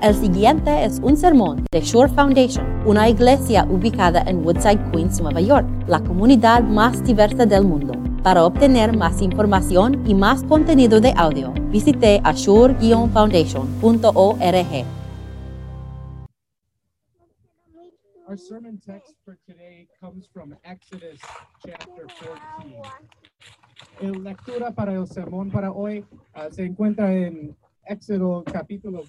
El siguiente es un sermón de Shore Foundation, una iglesia ubicada en Woodside, Queens, Nueva York, la comunidad más diversa del mundo. Para obtener más información y más contenido de audio, visite ashore-foundation.org. Our sermon text for today comes from Exodus chapter 14. El lectura para el sermón para hoy ah, se encuentra en Éxodo capítulo,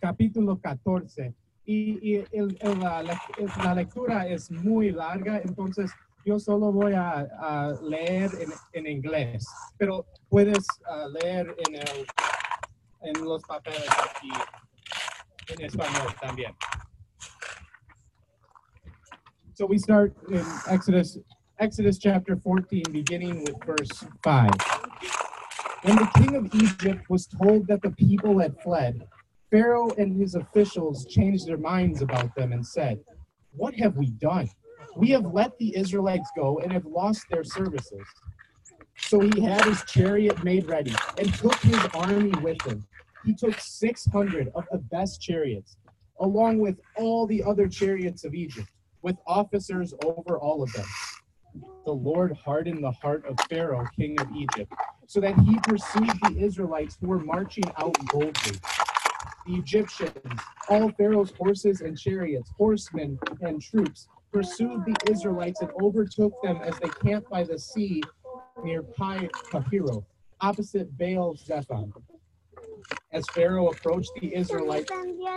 capítulo 14. Y, y el- el- la, la- lectura es muy larga, entonces yo solo voy a, a leer en, en inglés, pero puedes ah, leer en, el, en los papeles aquí en español también. So we start in Exodus, Exodus chapter 14, beginning with verse 5. When the king of Egypt was told that the people had fled, Pharaoh and his officials changed their minds about them and said, What have we done? We have let the Israelites go and have lost their services. So he had his chariot made ready and took his army with him. He took 600 of the best chariots, along with all the other chariots of Egypt with officers over all of them. The Lord hardened the heart of Pharaoh, king of Egypt, so that he pursued the Israelites who were marching out boldly. The Egyptians, all Pharaoh's horses and chariots, horsemen and troops, pursued the Israelites and overtook them as they camped by the sea near Pi Hahiroth, opposite Baal Zephon. As Pharaoh approached the Israelites,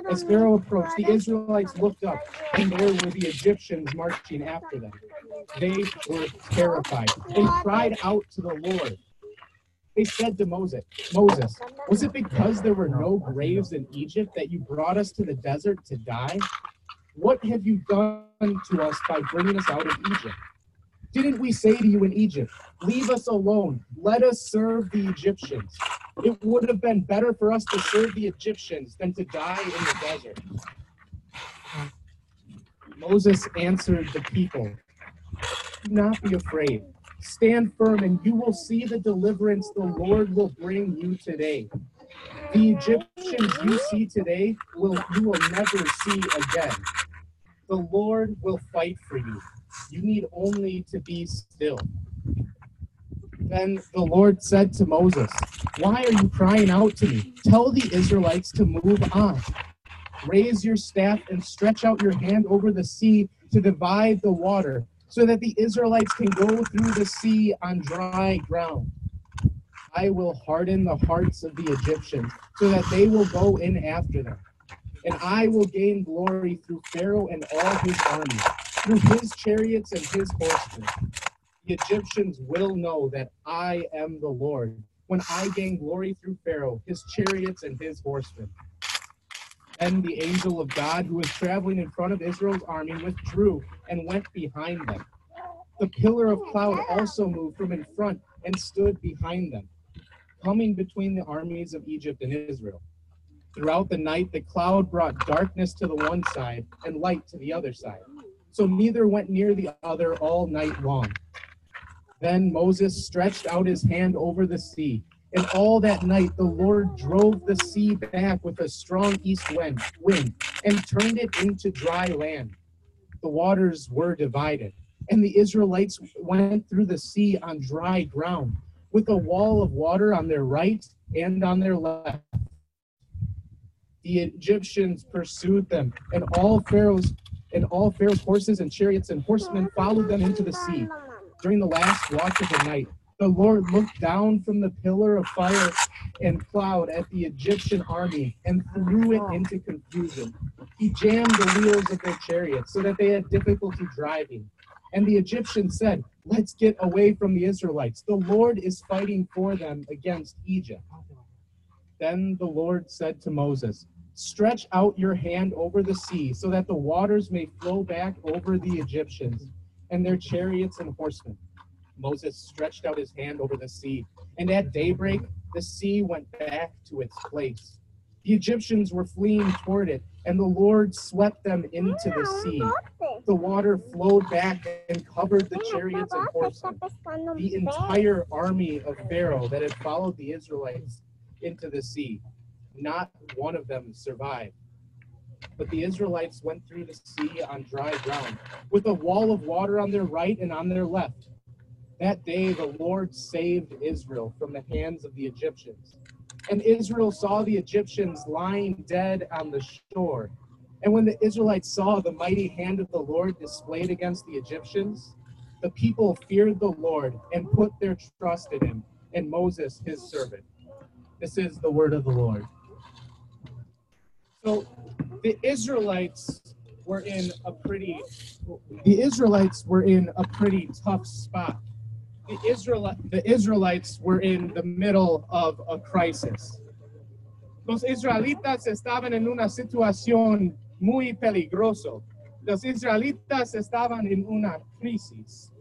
as Pharaoh approached, the Israelites looked up, and there were the Egyptians marching after them. They were terrified and cried out to the Lord. They said to Moses, Moses, was it because there were no graves in Egypt that you brought us to the desert to die? What have you done to us by bringing us out of Egypt? Didn't we say to you in Egypt, Leave us alone, let us serve the Egyptians? It would have been better for us to serve the Egyptians than to die in the desert. Moses answered the people, Do not be afraid. Stand firm, and you will see the deliverance the Lord will bring you today. The Egyptians you see today will you will never see again. The Lord will fight for you. You need only to be still. Then the Lord said to Moses, Why are you crying out to me? Tell the Israelites to move on. Raise your staff and stretch out your hand over the sea to divide the water, so that the Israelites can go through the sea on dry ground. I will harden the hearts of the Egyptians, so that they will go in after them. And I will gain glory through Pharaoh and all his army, through his chariots and his horsemen the Egyptians will know that I am the Lord when I gain glory through Pharaoh, his chariots, and his horsemen. Then the angel of God, who was traveling in front of Israel's army, withdrew and went behind them. The pillar of cloud also moved from in front and stood behind them, coming between the armies of Egypt and Israel. Throughout the night, the cloud brought darkness to the one side and light to the other side. So neither went near the other all night long. Then Moses stretched out his hand over the sea, and all that night the Lord drove the sea back with a strong east wind, wind and turned it into dry land. The waters were divided, and the Israelites went through the sea on dry ground, with a wall of water on their right and on their left. The Egyptians pursued them, and all Pharaoh's and all Pharaoh's horses and chariots and horsemen followed them into the sea during the last watch of the night. The Lord looked down from the pillar of fire and cloud at the Egyptian army and threw it oh. into confusion. He jammed the wheels of their chariots so that they had difficulty driving. And the Egyptians said, Let's get away from the Israelites. The Lord is fighting for them against Egypt. Then the Lord said to Moses, Stretch out your hand over the sea so that the waters may flow back over the Egyptians and their chariots and horsemen. Moses stretched out his hand over the sea, and at daybreak the sea went back to its place. The Egyptians were fleeing toward it, and the Lord swept them into the sea. The water flowed back and covered the chariots and horses, The entire army of Pharaoh that had followed the Israelites into the sea. Not one of them survived. but the Israelites went through the sea on dry ground, with a wall of water on their right and on their left. That day the Lord saved Israel from the hands of the Egyptians. And Israel saw the Egyptians lying dead on the shore. And when the Israelites saw the mighty hand of the Lord displayed against the Egyptians, the people feared the Lord and put their trust in him and Moses, his servant. This is the word of the Lord. So the Israelites were in a pretty the Israelites were in a pretty tough spot. The Israel the Israelites were in the middle of a crisis. Los israelitas estaban en una situación muy peligroso. Los israelitas estaban en una crisis.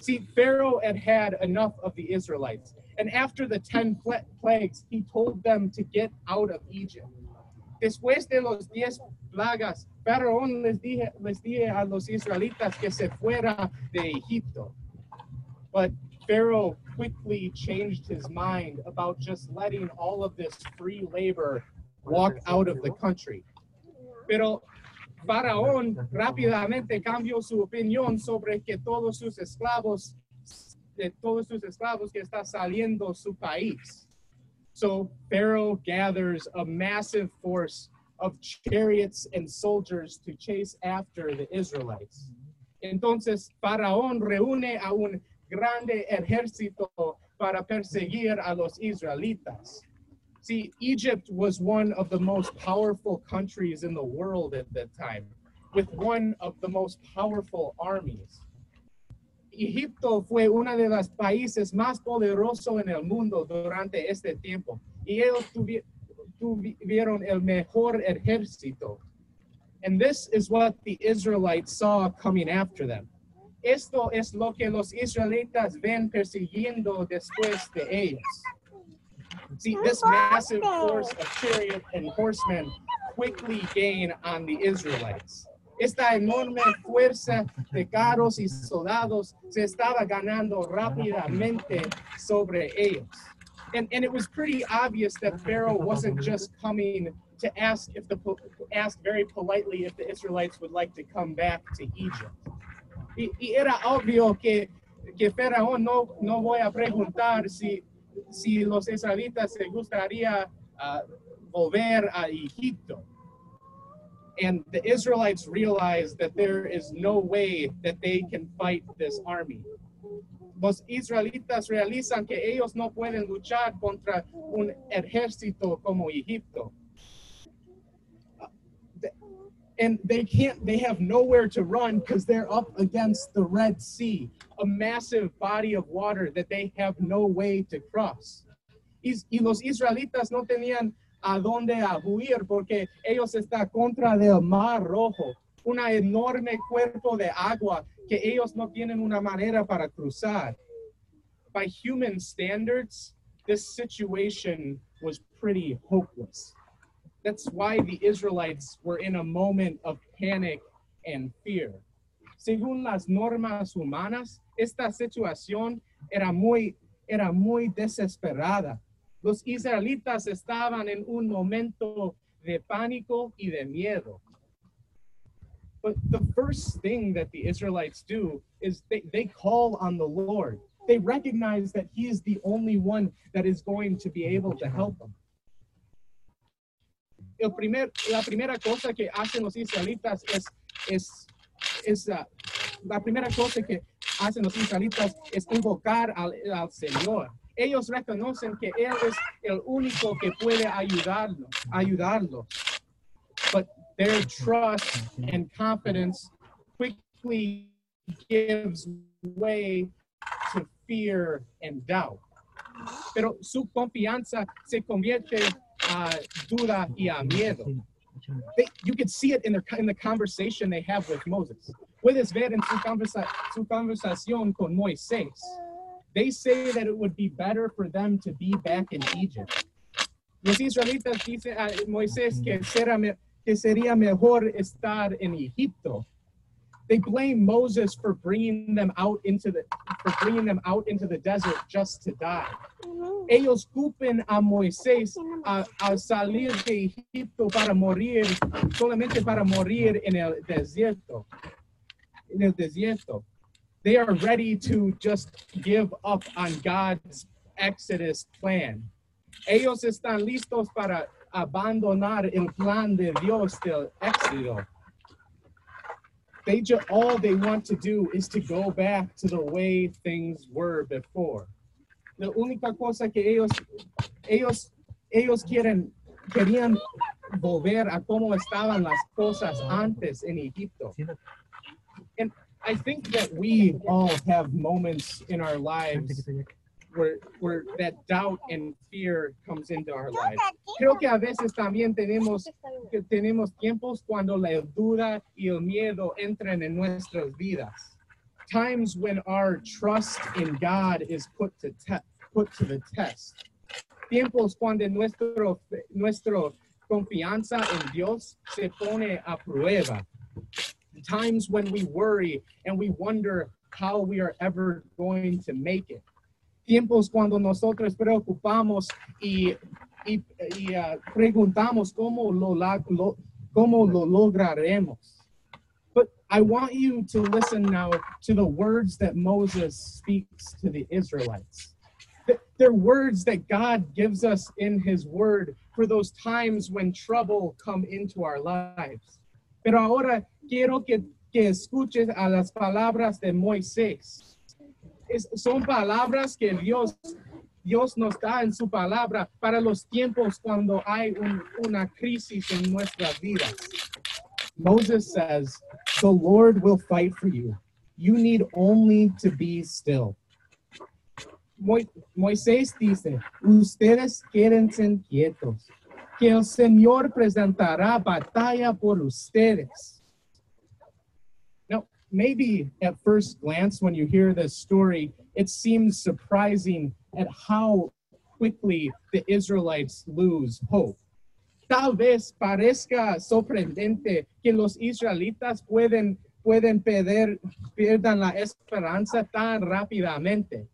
See, Pharaoh had had enough of the Israelites. And after the 10 plagues, he told them to get out of Egypt. Después de los diez plagas, Faraón les dije, les dije a los israelitas que se fuera de Egipto. But Pharaoh quickly changed his mind about just letting all of this free labor walk out of the country. Pero Faraón rápidamente cambió su opinión sobre que todos sus esclavos, de todos sus esclavos que está saliendo su país. So Pharaoh gathers a massive force of chariots and soldiers to chase after the Israelites. Entonces, Faraón reúne a un grande ejército para perseguir a los israelitas. See, Egypt was one of the most powerful countries in the world at that time, with one of the most powerful armies. Egipto fue uno de los países más poderosos en el mundo durante este tiempo y ellos tuvi tuvieron el mejor ejército. And this is what the Israelites saw coming after them. Esto es lo que los israelitas ven persiguiendo después de ellos. See, this massive force of chariot and horsemen quickly gain on the Israelites. esta enorme fuerza de carros y soldados se estaba ganando rápidamente sobre ellos. And, and it was pretty obvious that Pharaoh wasn't just coming to ask if the ask very politely if the Israelites would like to come back to Egypt. Y, y era obvio que, que Faraón no, no voy a preguntar si, si los israelitas se gustaría uh, volver a Egipto. And the Israelites realized that there is no way that they can fight this army. Los israelitas realizan que ellos no pueden luchar contra un ejército como Egipto. And they can't, they have nowhere to run because they're up against the Red Sea, a massive body of water that they have no way to cross. Y, los israelitas no tenían a dónde huir porque ellos están contra del mar rojo, un enorme cuerpo de agua que ellos no tienen una manera para cruzar. By human standards, this situation was pretty hopeless. That's why the Israelites were in a moment of panic and fear. Según las normas humanas, esta situación era muy, era muy desesperada Los israelitas estaban en un momento de pánico y de miedo. But the first thing that the Israelites do is they, they call on the Lord. They recognize that He is the only one that is going to be able to help them. El primer, la primera cosa que hacen los israelitas es, es, es uh, la primera cosa que hacen los israelitas es invocar al, al Señor ellos reconocen que Él es el único que puede ayudarlos, ayudarlos. But their trust and confidence quickly gives way to fear and doubt. Pero su confianza se convierte Uh, a duda y a miedo. They, you can see it in, their, in the conversation they have with Moses. Puedes ver en su, conversa, su conversación con Moisés. They say that it would be better for them to be back in Egypt. Los israelitas dicen a Moisés que, será, que sería mejor estar en Egipto. They blame Moses for bringing them out into the for bringing them out into the desert just to die. Mm-hmm. Ellos culpen a Moisés mm-hmm. a, a salir de Egipto para morir solamente para morir en el desierto. En el desierto. They are ready to just give up on God's Exodus plan. Ellos están listos para abandonar el plan de Dios del éxodo. They ju- all they want to do is to go back to the way things were before. La única cosa que ellos ellos ellos quieren querían volver a cómo estaban las cosas antes en Egipto. And I think that we all have moments in our lives where where that doubt and fear comes into our lives. Creo que a veces también tenemos que tenemos tiempos cuando la duda y el miedo entran en nuestras vidas. Times when our trust in God is put to put to the test. Tiempos cuando nuestro nuestro confianza en Dios se pone a prueba. Times when we worry and we wonder how we are ever going to make it. Tiempos cuando nosotros preocupamos y, y, y, ah, preguntamos cómo lo, lo- cómo lo lograremos. But I want you to listen now to the words that Moses speaks to the Israelites. They're words that God gives us in his word for those times when trouble come into our lives. Pero ahora quiero que, que escuches a las palabras de Moisés. Es- son palabras que Dios, Dios nos da en su palabra para los tiempos cuando hay un- una crisis en nuestras vidas. Moses says, The Lord will fight for you. You need only to be still. Mo- Moisés dice, ustedes quédense quietos, que el Señor presentará batalla por ustedes. Maybe at first glance, when you hear this story, it seems surprising at how quickly the Israelites lose hope. Tal vez parezca sorprendente que los israelitas pueden, pueden perder, pierdan la esperanza tan rápidamente.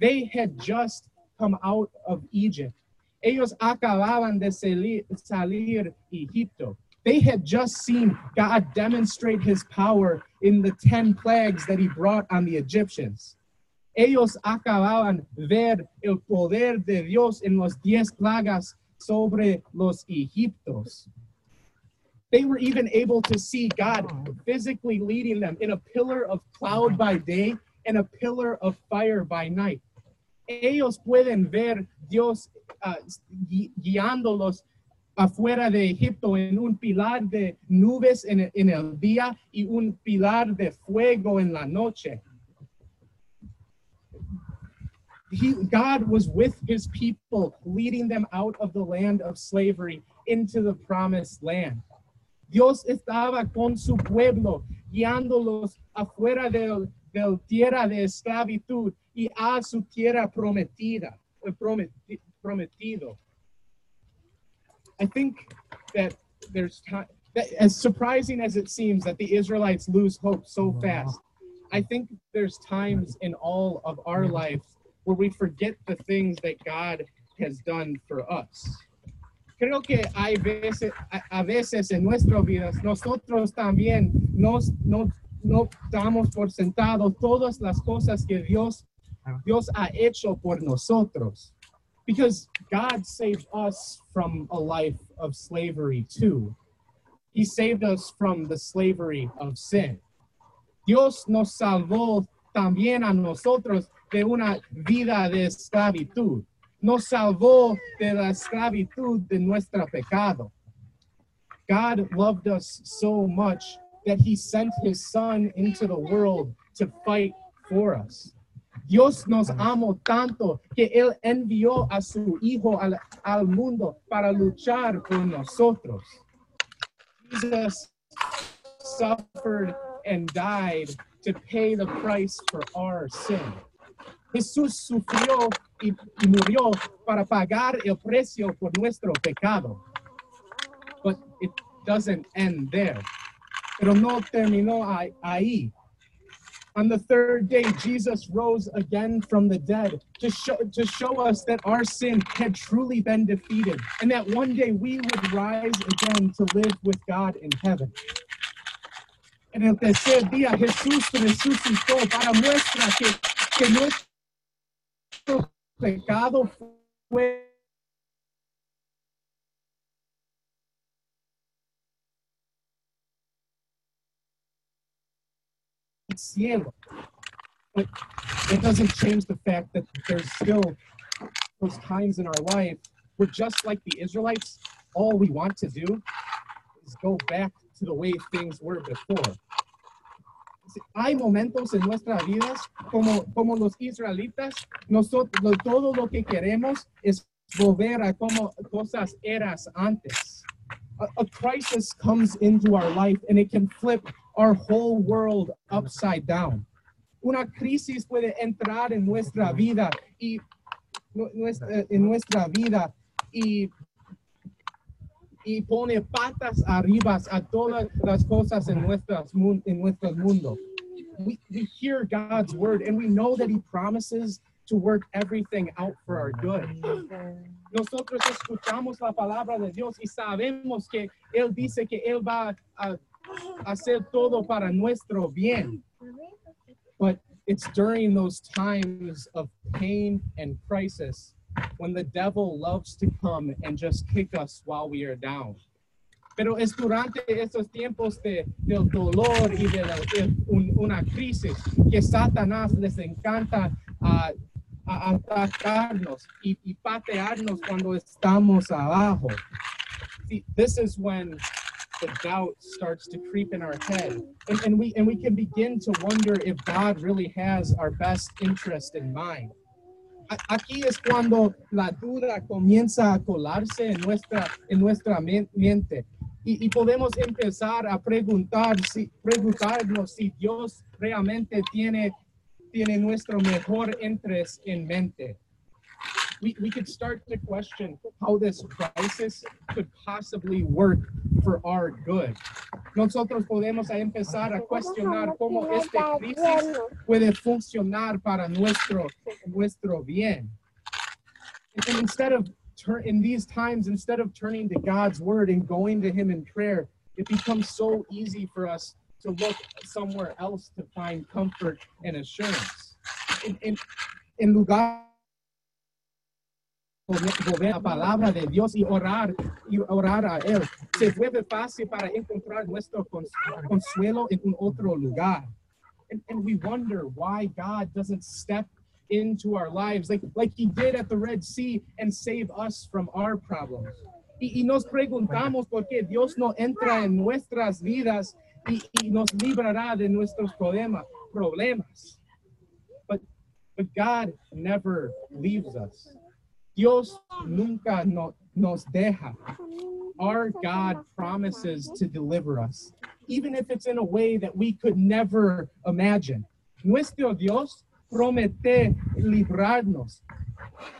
They had just come out of Egypt. Ellos acababan de salir, salir Egipto. They had just seen God demonstrate his power in the 10 plagues that he brought on the Egyptians. Ellos acababan ver el poder de Dios en los 10 plagas sobre los Egiptos. They were even able to see God physically leading them in a pillar of cloud by day and a pillar of fire by night. Ellos pueden ver Dios ah, gui- guiándolos afuera de Egipto en un pilar de nubes en el, día y un pilar de fuego en la noche. He, God was with his people, leading them out of the land of slavery into the promised land. Dios estaba con su pueblo, guiándolos afuera del, del tierra de esclavitud y a su tierra prometida, eh, prometi- prometido. I think that there's time, that as surprising as it seems that the Israelites lose hope so fast, I think there's times in all of our lives where we forget the things that God has done for us. Creo que hay veces, a, a veces en nuestras vidas nosotros también nos, no, no damos por sentado todas las cosas que Dios, Dios ha hecho por nosotros. Because God saved us from a life of slavery too. He saved us from the slavery of sin. Dios nos salvó también a nosotros de una vida de esclavitud. Nos salvó de la esclavitud de nuestro pecado. God loved us so much that he sent his son into the world to fight for us. Dios nos amó tanto que él envió a su hijo al, al mundo para luchar por nosotros. Jesus suffered and died to pay the price for our sin. Jesús sufrió y, y murió para pagar el precio por nuestro pecado. But it doesn't end there. Pero no terminó ahí- ahí. On the third day, Jesus rose again from the dead to show, to show us that our sin had truly been defeated and that one day we would rise again to live with God in heaven. En el tercer día, Jesús resucitó para muestra que, que nuestro pecado fue cielo. But it doesn't change the fact that there's still those times in our life where just like the Israelites, all we want to do is go back to the way things were before. Hay momentos en nuestras vidas como, como los israelitas, nosotros todo lo que queremos es volver a como cosas eras antes. A, a crisis comes into our life and it can flip our whole world upside down. Una crisis puede entrar en nuestra vida y en nuestra vida y y pone patas arriba a todas las cosas en nuestras en nuestro mundo. We, we hear God's word and we know that He promises to work everything out for our good. Nosotros escuchamos la palabra de Dios y sabemos que Él dice que Él va a hacer todo para nuestro bien. But it's during those times of pain and crisis when the devil loves to come and just kick us while we are down. Pero es durante esos tiempos de, del dolor y de, la- de un- una crisis que Satanás les encanta ah, a atacarnos y, y patearnos cuando estamos abajo. See, this is when the doubt starts to creep in our head. And, and we and we can begin to wonder if god really has our best interest in mind. Aquí es cuando la duda comienza a colarse en nuestra en nuestra men- mente y, y podemos empezar a preguntar si preguntarnos si dios realmente tiene tiene nuestro mejor interés en mente we, we could start to question how this crisis could possibly work for our good. Nosotros podemos empezar a cuestionar cómo este crisis puede funcionar para nuestro, nuestro bien. And instead of turn in these times, instead of turning to God's word and going to Him in prayer, it becomes so easy for us to look somewhere else to find comfort and assurance. En, en, en lugar volver la palabra de Dios y orar y orar a él. Se vuelve fácil para encontrar nuestro cons- consuelo en un otro lugar. And, and we wonder why God doesn't step into our lives like like he did at the Red Sea and save us from our problems. Y, y nos preguntamos por qué Dios no entra en nuestras vidas y, y nos librará de nuestros problemas problemas. But but God never leaves us Dios nunca no, nos deja. Our God promises to deliver us, even if it's in a way that we could never imagine. Nuestro Dios promete librarnos,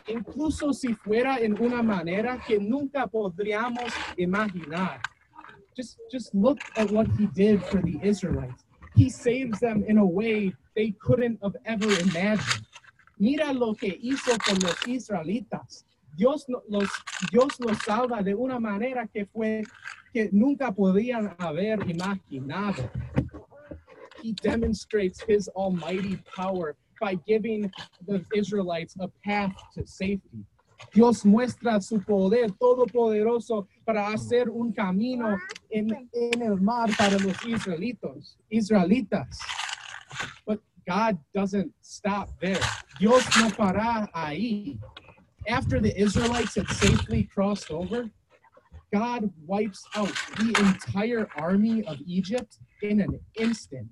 incluso si fuera en una manera que nunca podríamos imaginar. Just, just look at what he did for the Israelites. He saves them in a way they couldn't have ever imagined. Mira lo que hizo con los israelitas. Dios los, Dios los salva de una manera que fue que nunca podían haber imaginado. He demonstrates his almighty power by giving the Israelites a path to safety. Dios muestra su poder todopoderoso para hacer un camino en, en el mar para los israelitos, israelitas. God doesn't stop there. Dios no para ahí. After the Israelites had safely crossed over, God wipes out the entire army of Egypt in an instant.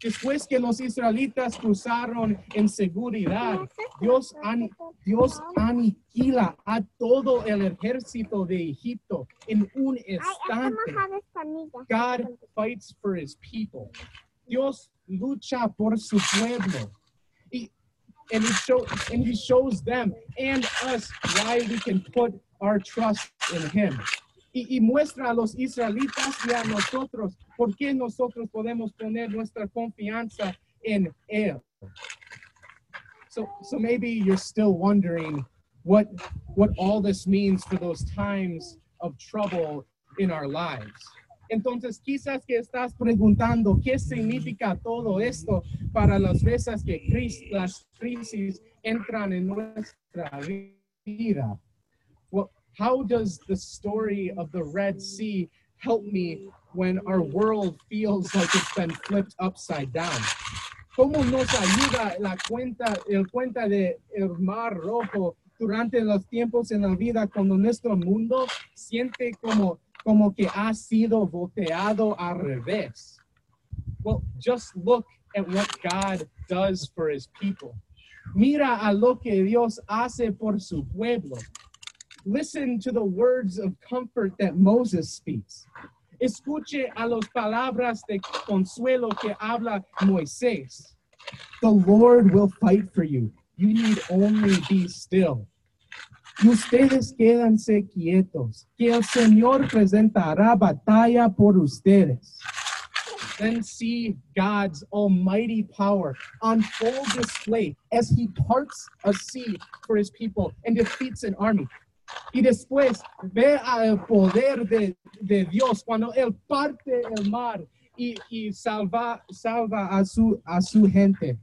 Después que los israelitas cruzaron en seguridad, Dios, ani- Dios aniquila a todo el ejército de Egipto en un instante. God fights for his people. Dios lucha por su pueblo. He, and, he show, and he shows them and us why we can put our trust in him. y, y muestra a los israelitas y a nosotros por qué nosotros podemos poner nuestra confianza en Él. So, so maybe you're still wondering what, what all this means for those times of trouble in our lives. Entonces, quizás que estás preguntando qué significa todo esto para las veces que las crisis entran en nuestra vida. Well, how does the story of the Red Sea help me when our world feels like it's been flipped upside down? ¿Cómo nos ayuda la cuenta, el cuenta de el Mar Rojo durante los tiempos en la vida cuando nuestro mundo siente como, como que ha sido volteado al revés? Well, just look at what God does for his people. Mira a lo que Dios hace por su pueblo. Listen to the words of comfort that Moses speaks. Escuche a las palabras de consuelo que habla Moisés. The Lord will fight for you. You need only be still. Ustedes quédanse quietos, que el Señor presentará batalla por ustedes. Then see God's almighty power on full display as he parts a sea for his people and defeats an army. Y después ve al poder de, de Dios cuando Él parte el mar y, y salva, salva a, su, a su gente.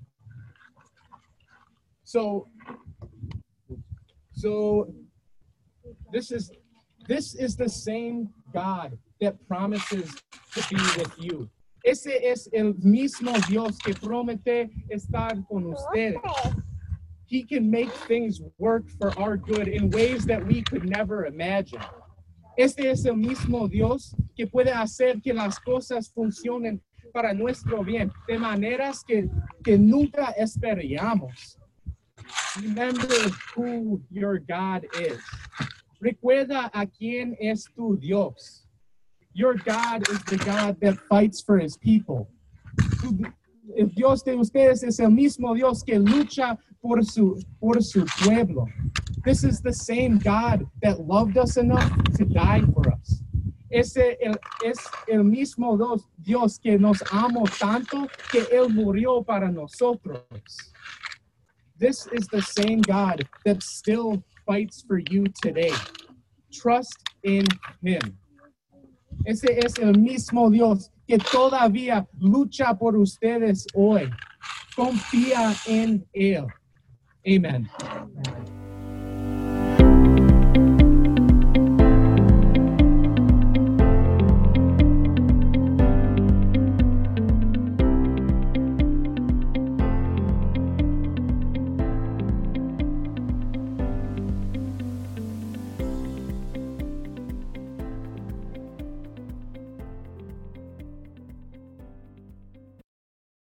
So, so this is this is the same God that promises to be with you. Ese es el mismo Dios que promete estar con ustedes. He can make things work for our good in ways that we could never imagine. Este es el mismo Dios que puede hacer que las cosas funcionen para nuestro bien, de maneras que, que nunca esperaríamos. Remember who your God is. Recuerda a quién es tu Dios. Your God is the God that fights for his people. El Dios de ustedes es el mismo Dios que lucha por su, por su pueblo. This is the same God that loved us enough to die for us. Ese el- es el mismo Dios, que nos amó tanto que Él murió para nosotros. This is the same God that still fights for you today. Trust in Him. Ese es el mismo Dios que todavía lucha por ustedes hoy. Confía en Él. Amen.